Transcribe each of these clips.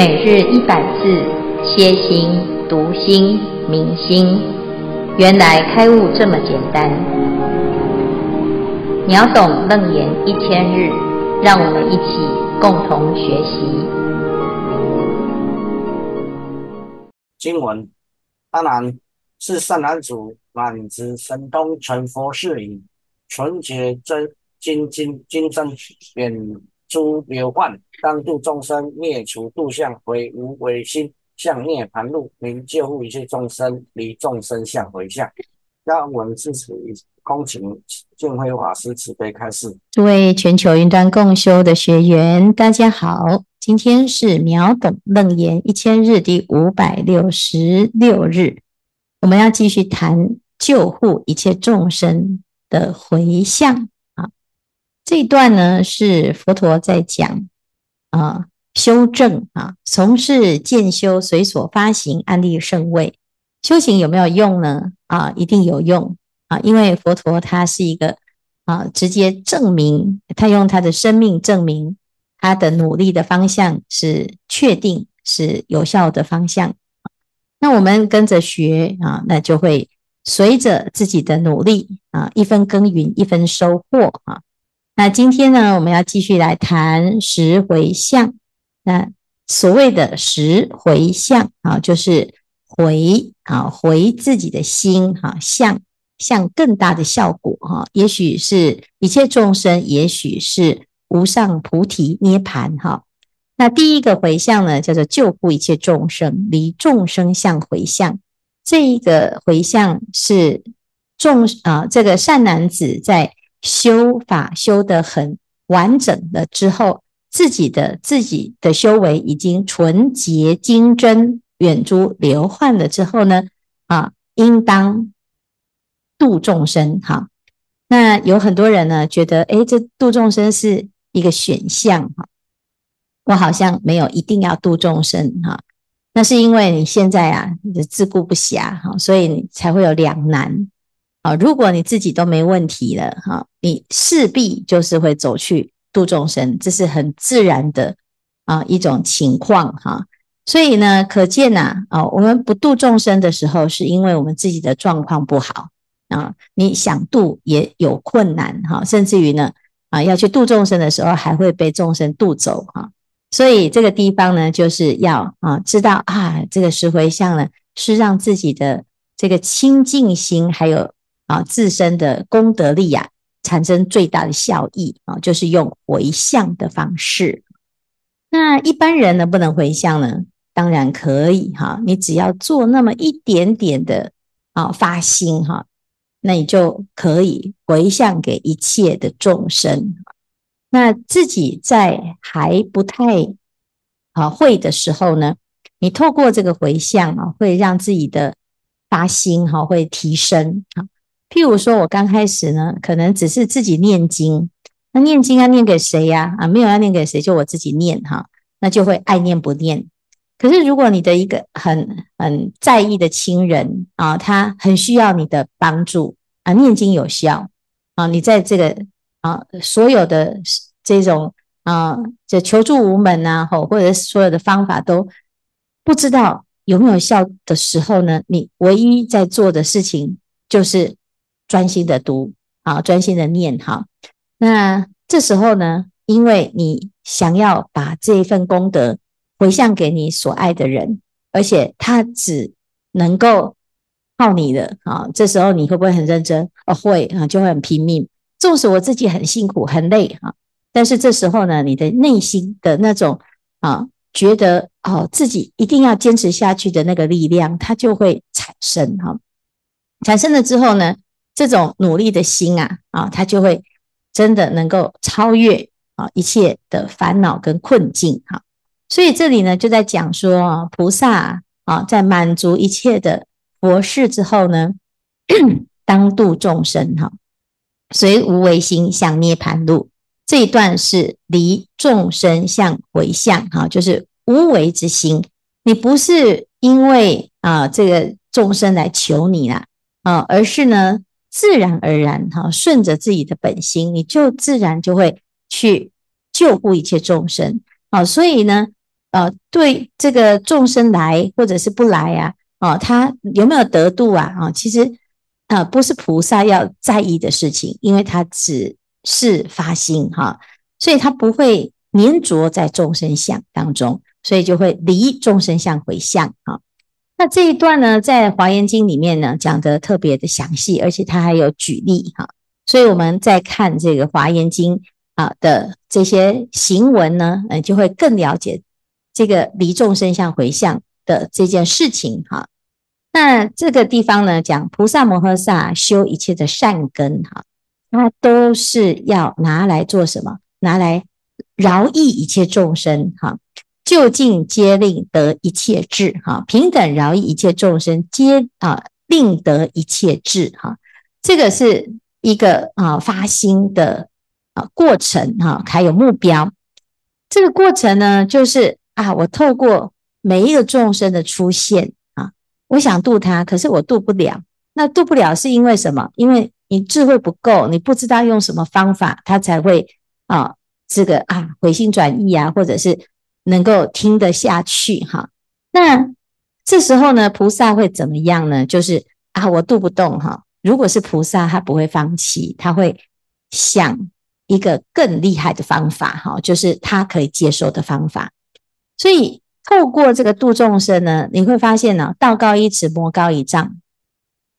每日一百字，歇心、读心、明心，原来开悟这么简单。秒懂楞严一千日，让我们一起共同学习。经文：阿难，是善男子，满值神通，成佛事已，纯洁真精进精深，远诸流患。当度众生，灭除度相，回无为心，向涅槃路，明救护一切众生，离众生相回向。那我们自此恭请净慧法师慈悲开示。诸位全球云端共修的学员，大家好，今天是秒懂楞严一千日第五百六十六日，我们要继续谈救护一切众生的回向。这一段呢，是佛陀在讲。啊，修正啊，从事渐修随所发行安立圣位，修行有没有用呢？啊，一定有用啊，因为佛陀他是一个啊，直接证明，他用他的生命证明他的努力的方向是确定是有效的方向。那我们跟着学啊，那就会随着自己的努力啊，一分耕耘一分收获啊。那今天呢，我们要继续来谈十回向。那所谓的十回向啊，就是回啊，回自己的心哈，向向更大的效果哈，也许是一切众生，也许是无上菩提涅槃哈。那第一个回向呢，叫做救护一切众生，离众生相回向。这一个回向是众啊，这个善男子在。修法修得很完整了之后，自己的自己的修为已经纯洁精真，远诸流患了之后呢，啊，应当度众生。哈，那有很多人呢觉得，诶，这度众生是一个选项。哈，我好像没有一定要度众生。哈，那是因为你现在啊，你的自顾不暇，哈，所以你才会有两难。啊，如果你自己都没问题了，哈，你势必就是会走去度众生，这是很自然的啊一种情况哈。所以呢，可见呐，啊，我们不度众生的时候，是因为我们自己的状况不好啊。你想度也有困难哈，甚至于呢，啊，要去度众生的时候，还会被众生度走哈。所以这个地方呢，就是要啊知道啊，这个十回向呢，是让自己的这个清净心还有。啊，自身的功德力、啊，产生最大的效益啊，就是用回向的方式。那一般人能不能回向呢？当然可以哈，你只要做那么一点点的啊发心哈，那你就可以回向给一切的众生。那自己在还不太啊会的时候呢，你透过这个回向啊，会让自己的发心哈会提升啊。譬如说，我刚开始呢，可能只是自己念经，那念经要念给谁呀？啊，没有要念给谁，就我自己念哈，那就会爱念不念。可是如果你的一个很很在意的亲人啊，他很需要你的帮助啊，念经有效啊，你在这个啊所有的这种啊这求助无门呐，或或者所有的方法都不知道有没有效的时候呢，你唯一在做的事情就是。专心的读啊，专心的念哈。那这时候呢，因为你想要把这一份功德回向给你所爱的人，而且他只能够靠你的啊。这时候你会不会很认真？哦，会啊，就会很拼命。纵使我自己很辛苦很累哈，但是这时候呢，你的内心的那种啊，觉得哦自己一定要坚持下去的那个力量，它就会产生哈。产生了之后呢，这种努力的心啊，啊，他就会真的能够超越啊一切的烦恼跟困境哈。所以这里呢，就在讲说，菩萨啊，在满足一切的佛事之后呢，当度众生哈，随无为心向涅盘路。这一段是离众生相回向哈，就是无为之心。你不是因为啊这个众生来求你啦啊，而是呢。自然而然，哈，顺着自己的本心，你就自然就会去救护一切众生，啊，所以呢，呃，对这个众生来或者是不来啊，哦，他有没有得度啊？啊，其实啊，不是菩萨要在意的事情，因为他只是发心哈，所以他不会黏着在众生相当中，所以就会离众生相回向哈。那这一段呢，在《华严经》里面呢，讲得特别的详细，而且它还有举例哈。所以我们在看这个《华严经》啊的这些行文呢，嗯，就会更了解这个离众生相回向的这件事情哈。那这个地方呢，讲菩萨摩诃萨修一切的善根哈，它都是要拿来做什么？拿来饶益一切众生哈。就近皆令得一切智哈，平等饶益一切众生，皆啊令得一切智哈。这个是一个啊发心的啊过程哈，还有目标。这个过程呢，就是啊，我透过每一个众生的出现啊，我想度他，可是我度不了。那度不了是因为什么？因为你智慧不够，你不知道用什么方法，他才会啊这个啊回心转意啊，或者是。能够听得下去哈，那这时候呢，菩萨会怎么样呢？就是啊，我度不动哈。如果是菩萨，他不会放弃，他会想一个更厉害的方法哈，就是他可以接受的方法。所以透过这个度众生呢，你会发现呢，道高一尺，魔高一丈。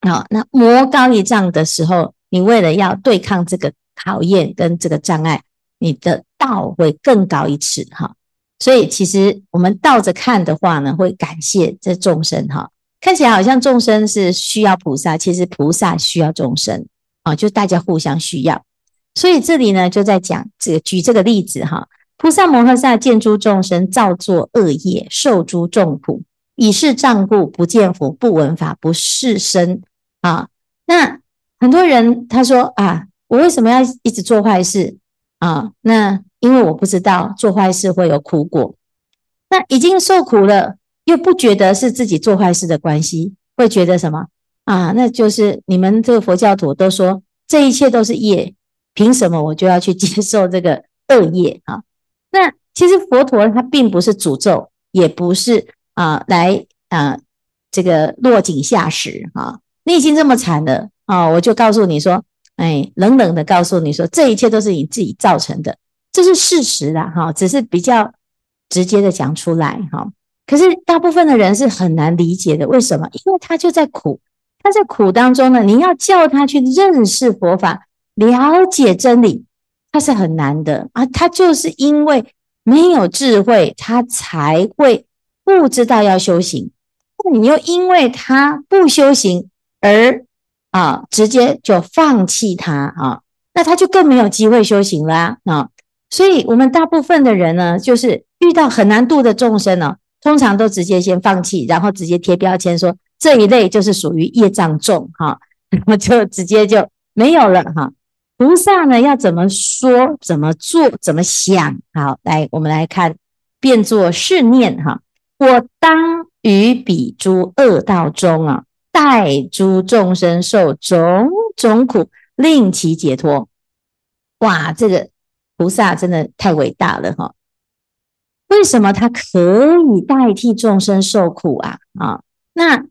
好，那魔高一丈的时候，你为了要对抗这个考验跟这个障碍，你的道会更高一尺哈。所以，其实我们倒着看的话呢，会感谢这众生哈。看起来好像众生是需要菩萨，其实菩萨需要众生啊，就大家互相需要。所以这里呢，就在讲这个举这个例子哈。菩萨摩诃萨见诸众生造作恶业，受诸众苦，以是障故，不见佛，不闻法，不识身啊。那很多人他说啊，我为什么要一直做坏事啊？那因为我不知道做坏事会有苦果，那已经受苦了，又不觉得是自己做坏事的关系，会觉得什么啊？那就是你们这个佛教徒都说这一切都是业，凭什么我就要去接受这个恶业啊？那其实佛陀他并不是诅咒，也不是啊来啊这个落井下石啊。你已经这么惨了啊，我就告诉你说，哎，冷冷的告诉你说，这一切都是你自己造成的。这是事实啦，哈，只是比较直接的讲出来，哈。可是大部分的人是很难理解的，为什么？因为他就在苦，他在苦当中呢。你要叫他去认识佛法、了解真理，他是很难的啊。他就是因为没有智慧，他才会不知道要修行。那你又因为他不修行而啊，直接就放弃他啊，那他就更没有机会修行啦啊。所以，我们大部分的人呢，就是遇到很难度的众生呢，通常都直接先放弃，然后直接贴标签说这一类就是属于业障重哈，然后就直接就没有了哈。菩萨呢，要怎么说、怎么做、怎么想？好，来，我们来看，变作是念哈。我当于彼诸恶道中啊，代诸众生受种种苦，令其解脱。哇，这个。菩萨真的太伟大了哈！为什么他可以代替众生受苦啊？啊，那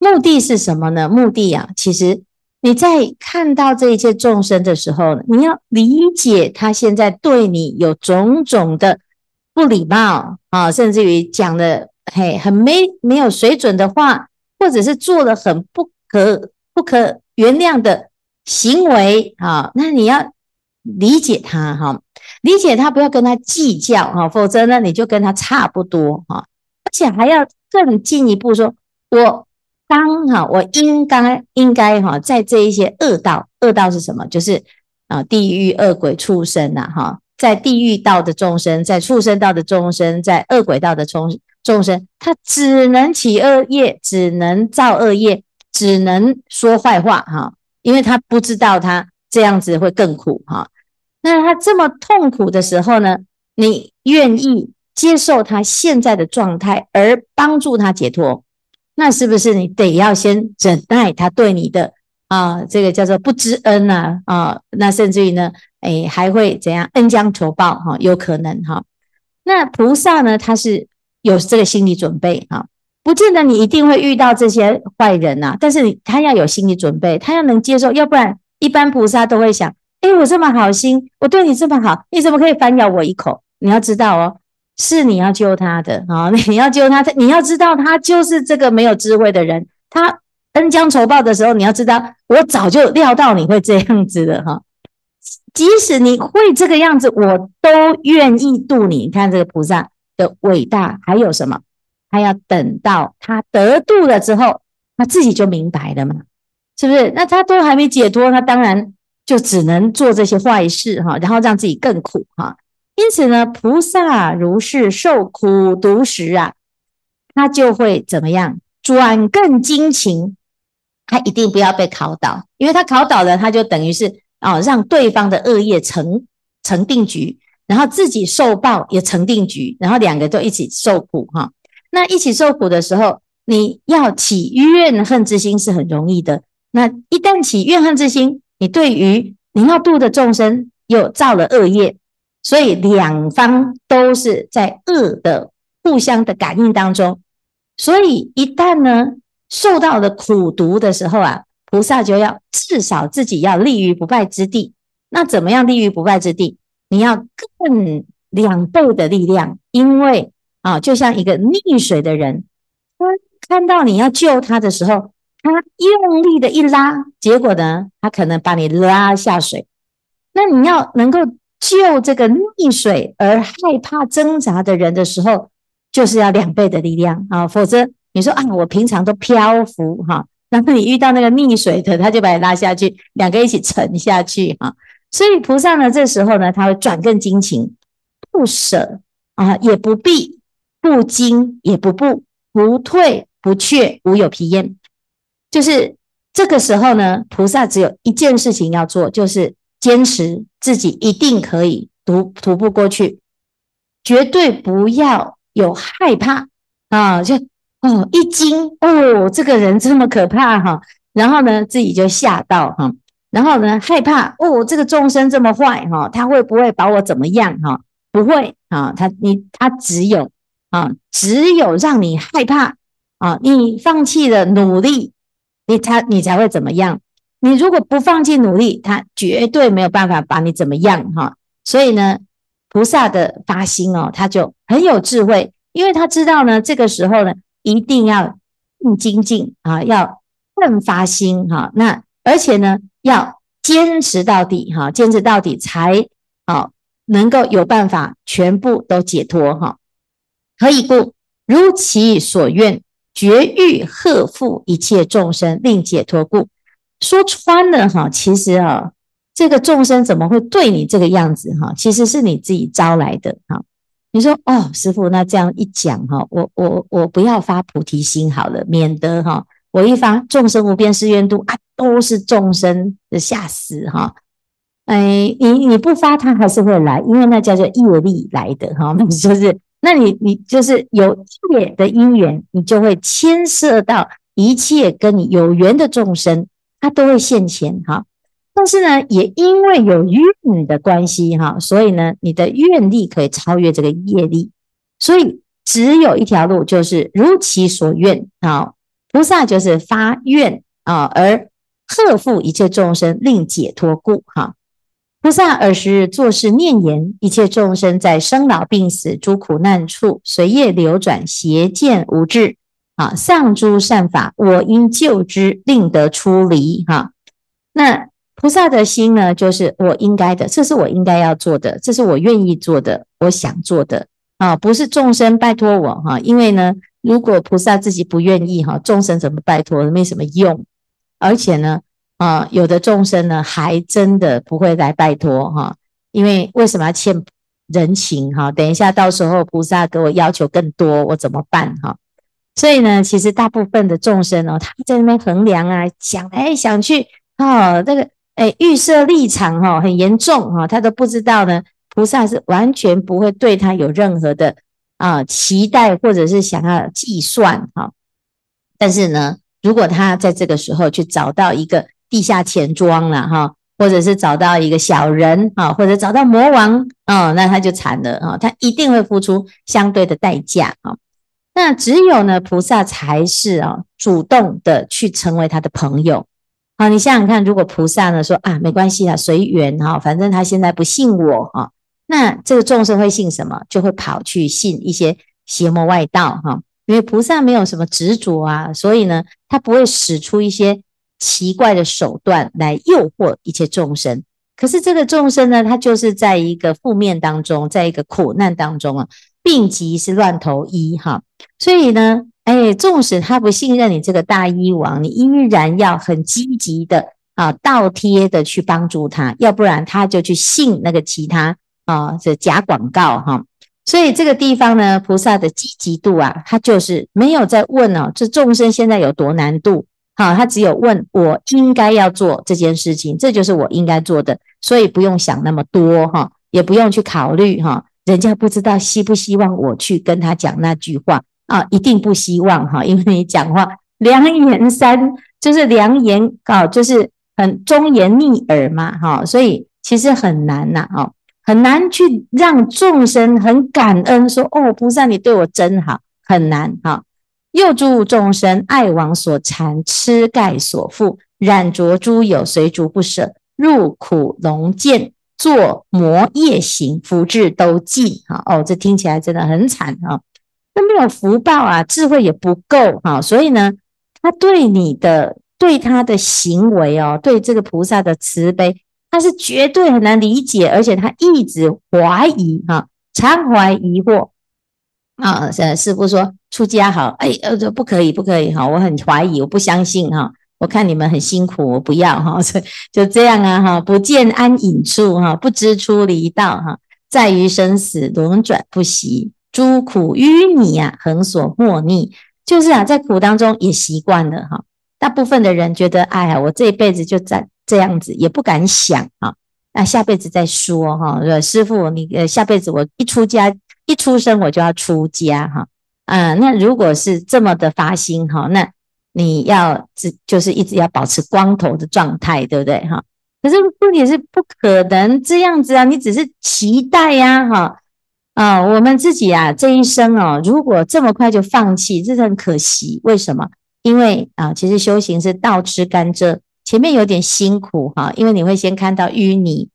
目的是什么呢？目的啊，其实你在看到这一切众生的时候，你要理解他现在对你有种种的不礼貌啊，甚至于讲的嘿很没没有水准的话，或者是做了很不可不可原谅的行为啊，那你要。理解他哈，理解他，不要跟他计较哈，否则呢，你就跟他差不多哈，而且还要更进一步说，我当哈，我应该应该哈，在这一些恶道，恶道是什么？就是啊，地狱恶鬼畜生呐哈，在地狱道的众生，在畜生道的众生，在恶鬼道的众众生，他只能起恶业，只能造恶业，只能说坏话哈，因为他不知道他这样子会更苦哈。那他这么痛苦的时候呢，你愿意接受他现在的状态，而帮助他解脱，那是不是你得要先忍耐他对你的啊，这个叫做不知恩呐啊，那甚至于呢，哎，还会怎样恩将仇报哈，有可能哈。那菩萨呢，他是有这个心理准备啊，不见得你一定会遇到这些坏人呐，但是他要有心理准备，他要能接受，要不然一般菩萨都会想，诶，我这么好心，我对你这么好，你怎么可以反咬我一口？你要知道哦，是你要救他的啊，你要救他，你要知道他就是这个没有智慧的人，他恩将仇报的时候，你要知道，我早就料到你会这样子的哈。即使你会这个样子，我都愿意度你。你看这个菩萨的伟大，还有什么？他要等到他得度了之后，他自己就明白了嘛，是不是？那他都还没解脱，他当然就只能做这些坏事哈，然后让自己更苦哈。因此呢，菩萨如是受苦毒时啊，他就会怎么样？转更精勤，他一定不要被考倒，因为他考倒了，他就等于是。啊，让对方的恶业成成定局，然后自己受报也成定局，然后两个都一起受苦哈。那一起受苦的时候，你要起怨恨之心是很容易的。那一旦起怨恨之心，你对于你要度的众生又造了恶业，所以两方都是在恶的互相的感应当中。所以一旦呢受到了苦毒的时候啊。菩萨就要至少自己要立于不败之地，那怎么样立于不败之地？你要更两倍的力量，因为啊，就像一个溺水的人，他看到你要救他的时候，他用力的一拉，结果呢，他可能把你拉下水。那你要能够救这个溺水而害怕挣扎的人的时候，就是要两倍的力量啊，否则你说啊，我平常都漂浮哈。然后你遇到那个溺水的，他就把你拉下去，两个一起沉下去哈。所以菩萨呢，这时候呢，他会转更精勤，不舍啊，也不避，不惊也不怖，不退不却，无有疲厌。就是这个时候呢，菩萨只有一件事情要做，就是坚持自己一定可以独徒步过去，绝对不要有害怕啊，就。哦，一惊哦，这个人这么可怕哈，然后呢，自己就吓到哈，然后呢，害怕哦，这个众生这么坏哈，他会不会把我怎么样哈？不会啊，他你他只有啊，只有让你害怕啊，你放弃了努力，你他你才会怎么样？你如果不放弃努力，他绝对没有办法把你怎么样哈。所以呢，菩萨的发心哦，他就很有智慧，因为他知道呢，这个时候呢。一定要更精进啊，要更发心哈。那而且呢，要坚持到底哈，坚持到底才好能够有办法全部都解脱哈。可以故？如其所愿，绝欲荷负一切众生，令解脱故。说穿了哈，其实啊，这个众生怎么会对你这个样子哈？其实是你自己招来的哈。你说哦，师傅，那这样一讲哈，我我我不要发菩提心好了，免得哈，我一发众生无边誓愿度啊，都是众生的吓死哈。哎，你你不发，他还是会来，因为那叫做业力来的哈，那 就是，那你你就是有业的因缘，你就会牵涉到一切跟你有缘的众生，他都会现前哈。但是呢，也因为有愿的关系哈，所以呢，你的愿力可以超越这个业力，所以只有一条路，就是如其所愿啊。菩萨就是发愿啊，而荷负一切众生，令解脱故哈。菩萨尔时作是念言：一切众生在生老病死诸苦难处，随业流转，邪见无智。啊，上诸善法，我应救之，令得出离哈。那菩萨的心呢，就是我应该的，这是我应该要做的，这是我愿意做的，我想做的。啊，不是众生拜托我哈，因为呢，如果菩萨自己不愿意哈，众生怎么拜托，没什么用，而且呢，啊，有的众生呢，还真的不会来拜托哈，因为为什么要欠人情哈？等一下到时候菩萨给我要求更多，我怎么办哈？所以呢，其实大部分的众生哦，他在那边衡量啊，想来想去啊，这个。哎，预设立场哈，很严重哈，他都不知道呢。菩萨是完全不会对他有任何的啊期待，或者是想要计算哈。但是呢，如果他在这个时候去找到一个地下钱庄了哈，或者是找到一个小人啊，或者找到魔王啊，那他就惨了啊，他一定会付出相对的代价啊。那只有呢，菩萨才是啊，主动的去成为他的朋友。好，你想想看，如果菩萨呢说啊，没关系啊，随缘哈，反正他现在不信我哈，那这个众生会信什么？就会跑去信一些邪魔外道哈。因为菩萨没有什么执着啊，所以呢，他不会使出一些奇怪的手段来诱惑一切众生。可是这个众生呢，他就是在一个负面当中，在一个苦难当中啊，病急是乱投医哈。所以呢，哎，纵使他不信任你这个大医王，你依然要很积极的啊，倒贴的去帮助他，要不然他就去信那个其他啊这假广告哈。所以这个地方呢，菩萨的积极度啊，他就是没有在问哦，这众生现在有多难度，好，他只有问我应该要做这件事情，这就是我应该做的，所以不用想那么多哈，也不用去考虑哈，人家不知道希不希望我去跟他讲那句话啊，一定不希望哈，因为你讲话良言三就是良言啊，就是很忠言逆耳嘛哈，所以其实很难呐哈。很难去让众生很感恩，说：“哦，菩萨你对我真好。”很难哈。又诸众生爱王所缠，痴盖所缚，染着诸有，随逐不舍，入苦龙见，作魔业行，福智都尽。哈哦，这听起来真的很惨哈。那没有福报啊，智慧也不够哈，所以呢，他对你的对他的行为哦，对这个菩萨的慈悲。他是绝对很难理解，而且他一直怀疑哈，常怀疑惑啊。呃，师父说出家好，哎，呃，这不可以，不可以哈，我很怀疑，我不相信哈。我看你们很辛苦，我不要哈，就就这样啊哈。不见安隐处哈，不知出离道哈，在于生死轮转不息，诸苦淤泥啊，恒所莫逆。就是啊，在苦当中也习惯了哈。大部分的人觉得，哎呀，我这一辈子就在。这样子也不敢想啊，那下辈子再说哈。师傅，你呃下辈子我一出家一出生我就要出家哈。嗯，那如果是这么的发心哈，那你要只就是一直要保持光头的状态，对不对哈？可是问题是不可能这样子啊，你只是期待呀哈啊。我们自己啊这一生哦，如果这么快就放弃，这是很可惜。为什么？因为啊，其实修行是倒吃甘蔗。前面有点辛苦哈，因为你会先看到淤泥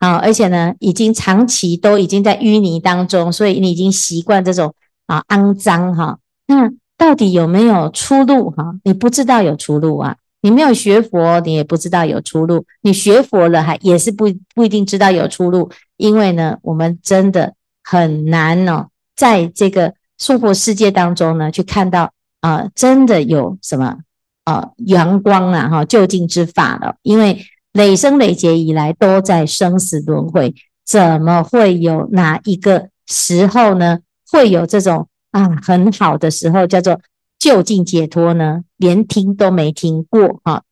啊，而且呢，已经长期都已经在淤泥当中，所以你已经习惯这种啊肮脏哈。那到底有没有出路哈？你不知道有出路啊。你没有学佛，你也不知道有出路。你学佛了，还也是不不一定知道有出路，因为呢，我们真的很难哦，在这个娑婆世界当中呢，去看到啊，真的有什么。啊，阳光啊，哈，究竟之法了。因为累生累劫以来都在生死轮回，怎么会有哪一个时候呢？会有这种啊很好的时候，叫做究竟解脱呢？连听都没听过哈。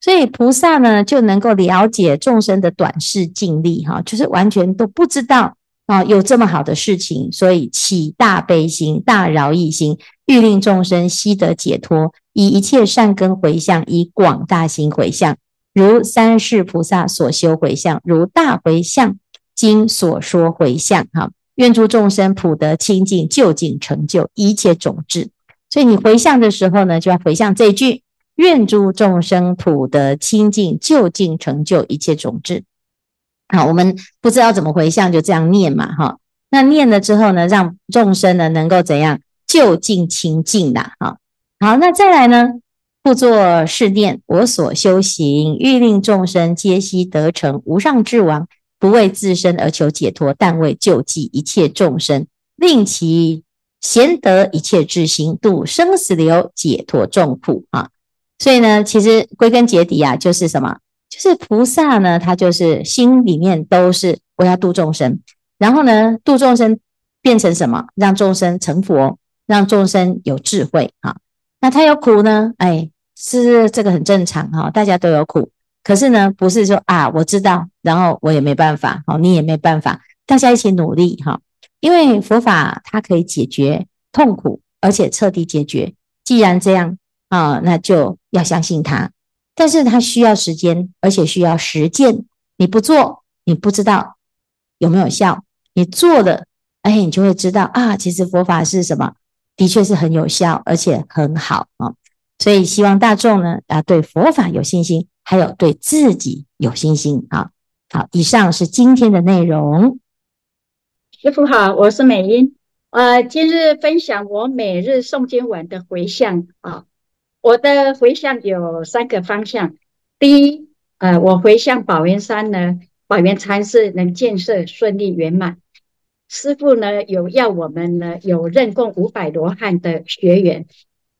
所以菩萨呢就能够了解众生的短视近利哈，就是完全都不知道啊有这么好的事情，所以起大悲心、大饶益心，欲令众生悉得解脱。以一切善根回向，以广大行回向，如三世菩萨所修回向，如大回向经所说回向。哈，愿诸众生普得清净，就近成就一切种智。所以你回向的时候呢，就要回向这句：愿诸众生普得清净，就近成就一切种智。好，我们不知道怎么回向，就这样念嘛。哈，那念了之后呢，让众生呢能够怎样？就近清净啦。哈。好，那再来呢？故作是念：我所修行，欲令众生皆悉得成无上智王，不为自身而求解脱，但为救济一切众生，令其贤得一切智行，度生死流，解脱众苦啊！所以呢，其实归根结底啊，就是什么？就是菩萨呢，他就是心里面都是我要度众生，然后呢，度众生变成什么？让众生成佛，让众生有智慧啊！那他有苦呢？哎，是这个很正常哈，大家都有苦。可是呢，不是说啊，我知道，然后我也没办法，好，你也没办法，大家一起努力哈。因为佛法它可以解决痛苦，而且彻底解决。既然这样啊，那就要相信它。但是它需要时间，而且需要实践你不做，你不知道有没有效；你做了，哎，你就会知道啊，其实佛法是什么，的确是很有效，而且很好啊。所以希望大众呢，啊，对佛法有信心，还有对自己有信心啊。好，以上是今天的内容。师傅好，我是美英。呃，今日分享我每日诵经文的回向啊。我的回向有三个方向。第一，呃，我回向宝源山呢，宝源禅寺能建设顺利圆满。师傅呢有要我们呢有任共五百罗汉的学员，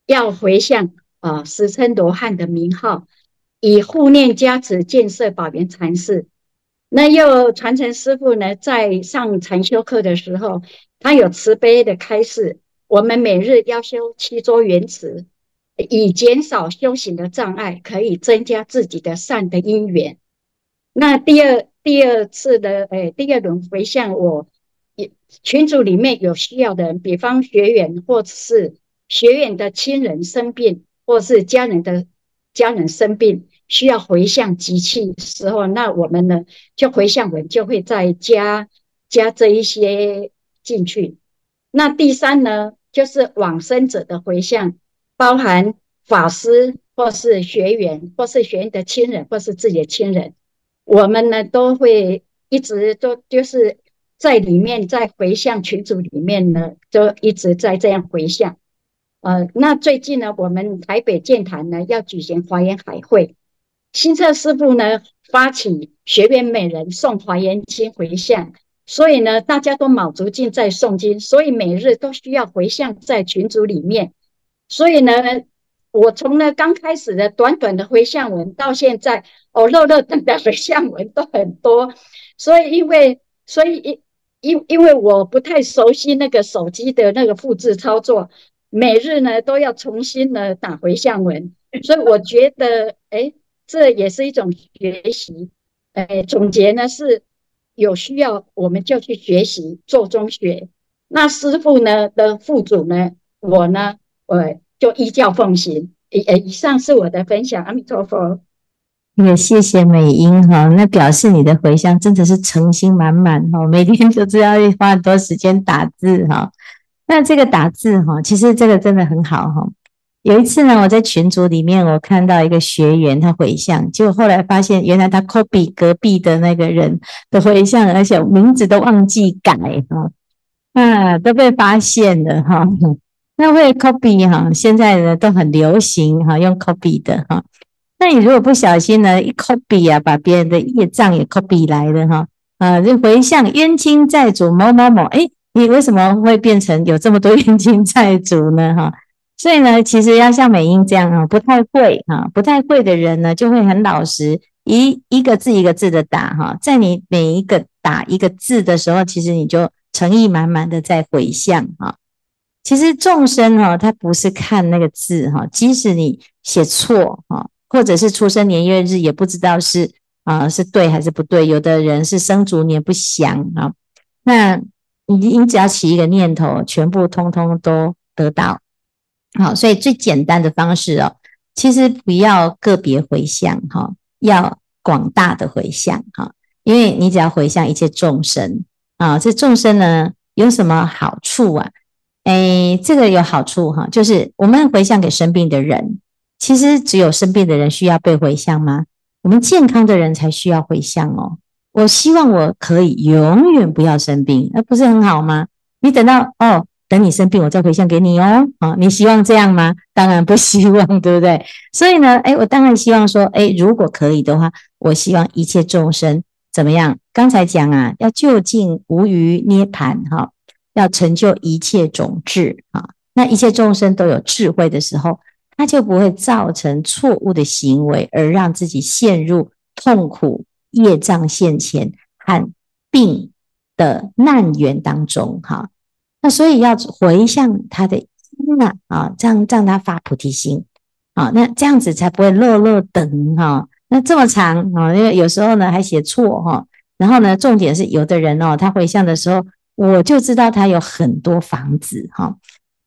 要回向啊，时称罗汉的名号，以护念加持建设宝源禅寺。那又传承师傅呢在上禅修课的时候，他有慈悲的开示，我们每日要修七桌圆持。以减少修行的障碍，可以增加自己的善的因缘。那第二第二次的诶、哎，第二轮回向我，群组里面有需要的人，比方学员或者是学员的亲人生病，或是家人的家人生病，需要回向集气时候，那我们呢就回向文就会再加加这一些进去。那第三呢，就是往生者的回向。包含法师，或是学员，或是学员的亲人，或是自己的亲人，我们呢都会一直都就是在里面，在回向群组里面呢，就一直在这样回向。呃，那最近呢，我们台北剑坛呢要举行华严海会，新彻师傅呢发起学员每人诵华严经回向，所以呢，大家都卯足劲在诵经，所以每日都需要回向在群组里面。所以呢，我从呢刚开始的短短的回向文到现在，哦，漏漏等的回向文都很多。所以因为，所以因因因为我不太熟悉那个手机的那个复制操作，每日呢都要重新的打回向文。所以我觉得，哎，这也是一种学习。哎，总结呢是有需要我们就去学习做中学。那师傅呢的副主呢，我呢。我，就依教奉行。呃，以上是我的分享。阿弥陀佛。也谢谢美英哈，那表示你的回向真的是诚心满满哈，每天就知道花很多时间打字哈。那这个打字哈，其实这个真的很好哈。有一次呢，我在群组里面，我看到一个学员他回向，结果后来发现原来他 copy 隔壁的那个人的回向，而且名字都忘记改哈，啊，都被发现了哈。那会 copy 哈，现在呢都很流行哈，用 copy 的哈。那你如果不小心呢，一 copy 啊，把别人的业障也 copy 来了哈，啊，就回向冤亲债主某某某，诶，你为什么会变成有这么多冤亲债主呢？哈，所以呢，其实要像美英这样啊，不太会哈，不太会的人呢，就会很老实，一一个字一个字的打哈，在你每一个打一个字的时候，其实你就诚意满满的在回向哈。其实众生哈，他不是看那个字哈，即使你写错哈，或者是出生年月日也不知道是啊是对还是不对。有的人是生卒年不详啊，那你你只要起一个念头，全部通通都得到。好，所以最简单的方式哦，其实不要个别回向哈，要广大的回向哈，因为你只要回向一切众生啊，这众生呢有什么好处啊？哎，这个有好处哈，就是我们回向给生病的人，其实只有生病的人需要被回向吗？我们健康的人才需要回向哦。我希望我可以永远不要生病，那不是很好吗？你等到哦，等你生病，我再回向给你哦。啊，你希望这样吗？当然不希望，对不对？所以呢，哎，我当然希望说，哎，如果可以的话，我希望一切众生怎么样？刚才讲啊，要就近无余涅盘哈。要成就一切种智啊，那一切众生都有智慧的时候，他就不会造成错误的行为，而让自己陷入痛苦、业障现前和病的难缘当中。哈，那所以要回向他的心啊，啊，这样让他发菩提心啊，那这样子才不会落落等哈。那这么长啊，因为有时候呢还写错哈，然后呢，重点是有的人哦，他回向的时候。我就知道他有很多房子哈，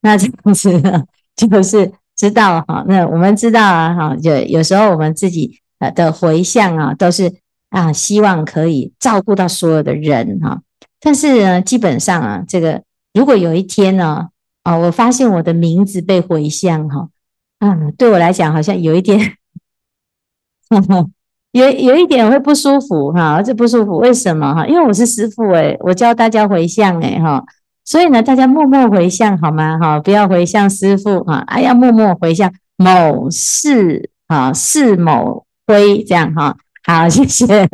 那这样子呢，就是知道哈。那我们知道啊哈，就有时候我们自己呃的回向啊，都是啊，希望可以照顾到所有的人哈。但是呢，基本上啊，这个如果有一天呢，啊，我发现我的名字被回向哈，啊，对我来讲好像有一点，有有一点会不舒服哈，这不舒服为什么哈？因为我是师父诶，我教大家回向诶哈，所以呢，大家默默回向好吗？哈，不要回向师父哈，哎呀，默默回向某事啊，是某辉这样哈。好，谢谢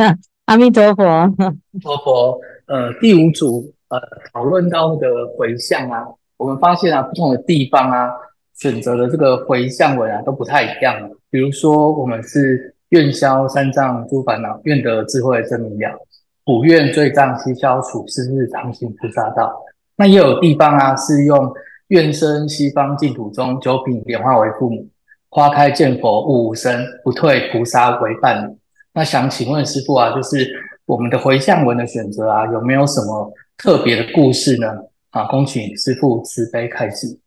阿弥陀佛。阿弥陀佛。呃，第五组呃，讨论到那个回向啊，我们发现啊，不同的地方啊，选择的这个回向文啊，都不太一样。比如说，我们是愿消三障诸烦恼，愿得智慧真明了，普愿罪障悉消除，是日常行菩萨道。那也有地方啊，是用愿生西方净土中，九品莲花为父母，花开见佛悟无生，不退菩萨为伴侣。那想请问师父啊，就是。我们的回向文的选择啊，有没有什么特别的故事呢？啊，恭请师父慈悲开示。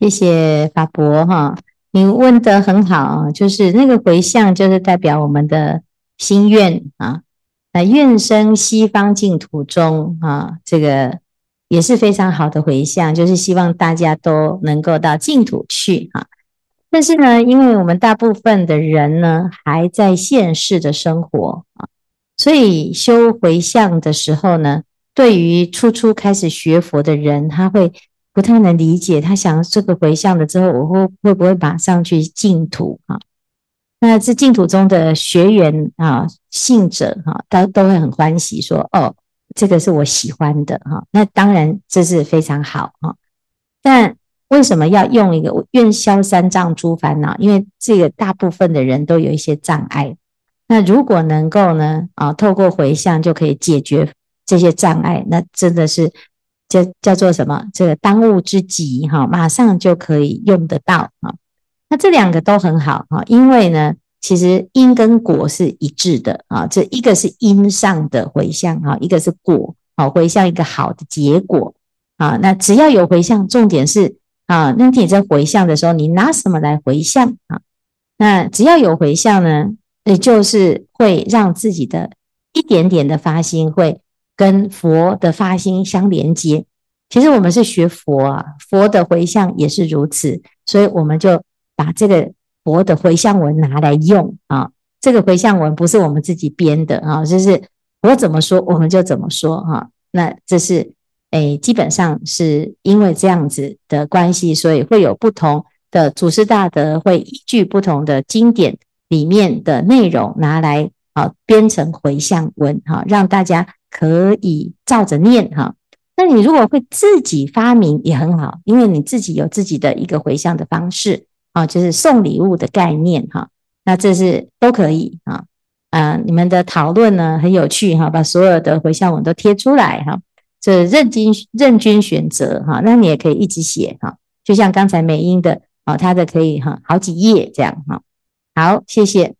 谢谢法伯哈，你问得很好，就是那个回向，就是代表我们的心愿啊。那愿生西方净土中啊，这个也是非常好的回向，就是希望大家都能够到净土去啊。但是呢，因为我们大部分的人呢，还在现世的生活啊。所以修回向的时候呢，对于初初开始学佛的人，他会不太能理解。他想这个回向了之后，我会会不会马上去净土啊？那这净土中的学员啊、信者哈，都都会很欢喜，说：“哦，这个是我喜欢的哈。”那当然这是非常好哈。但为什么要用一个愿消三障诸烦恼？因为这个大部分的人都有一些障碍。那如果能够呢，啊，透过回向就可以解决这些障碍，那真的是叫叫做什么？这个当务之急哈，马上就可以用得到哈。那这两个都很好哈，因为呢，其实因跟果是一致的啊。这一个是因上的回向哈，一个是果好回向一个好的结果啊。那只要有回向，重点是啊，那你在回向的时候，你拿什么来回向啊？那只要有回向呢，也就是会让自己的一点点的发心会跟佛的发心相连接。其实我们是学佛啊，佛的回向也是如此，所以我们就把这个佛的回向文拿来用啊。这个回向文不是我们自己编的啊，就是我怎么说我们就怎么说哈。那这是诶，基本上是因为这样子的关系，所以会有不同的祖师大德会依据不同的经典。里面的内容拿来啊编成回向文哈，让大家可以照着念哈。那你如果会自己发明也很好，因为你自己有自己的一个回向的方式啊，就是送礼物的概念哈。那这是都可以啊。啊，你们的讨论呢很有趣哈，把所有的回向文都贴出来哈，这任君任君选择哈。那你也可以一直写哈，就像刚才美英的啊，他的可以哈好几页这样哈。好，谢谢。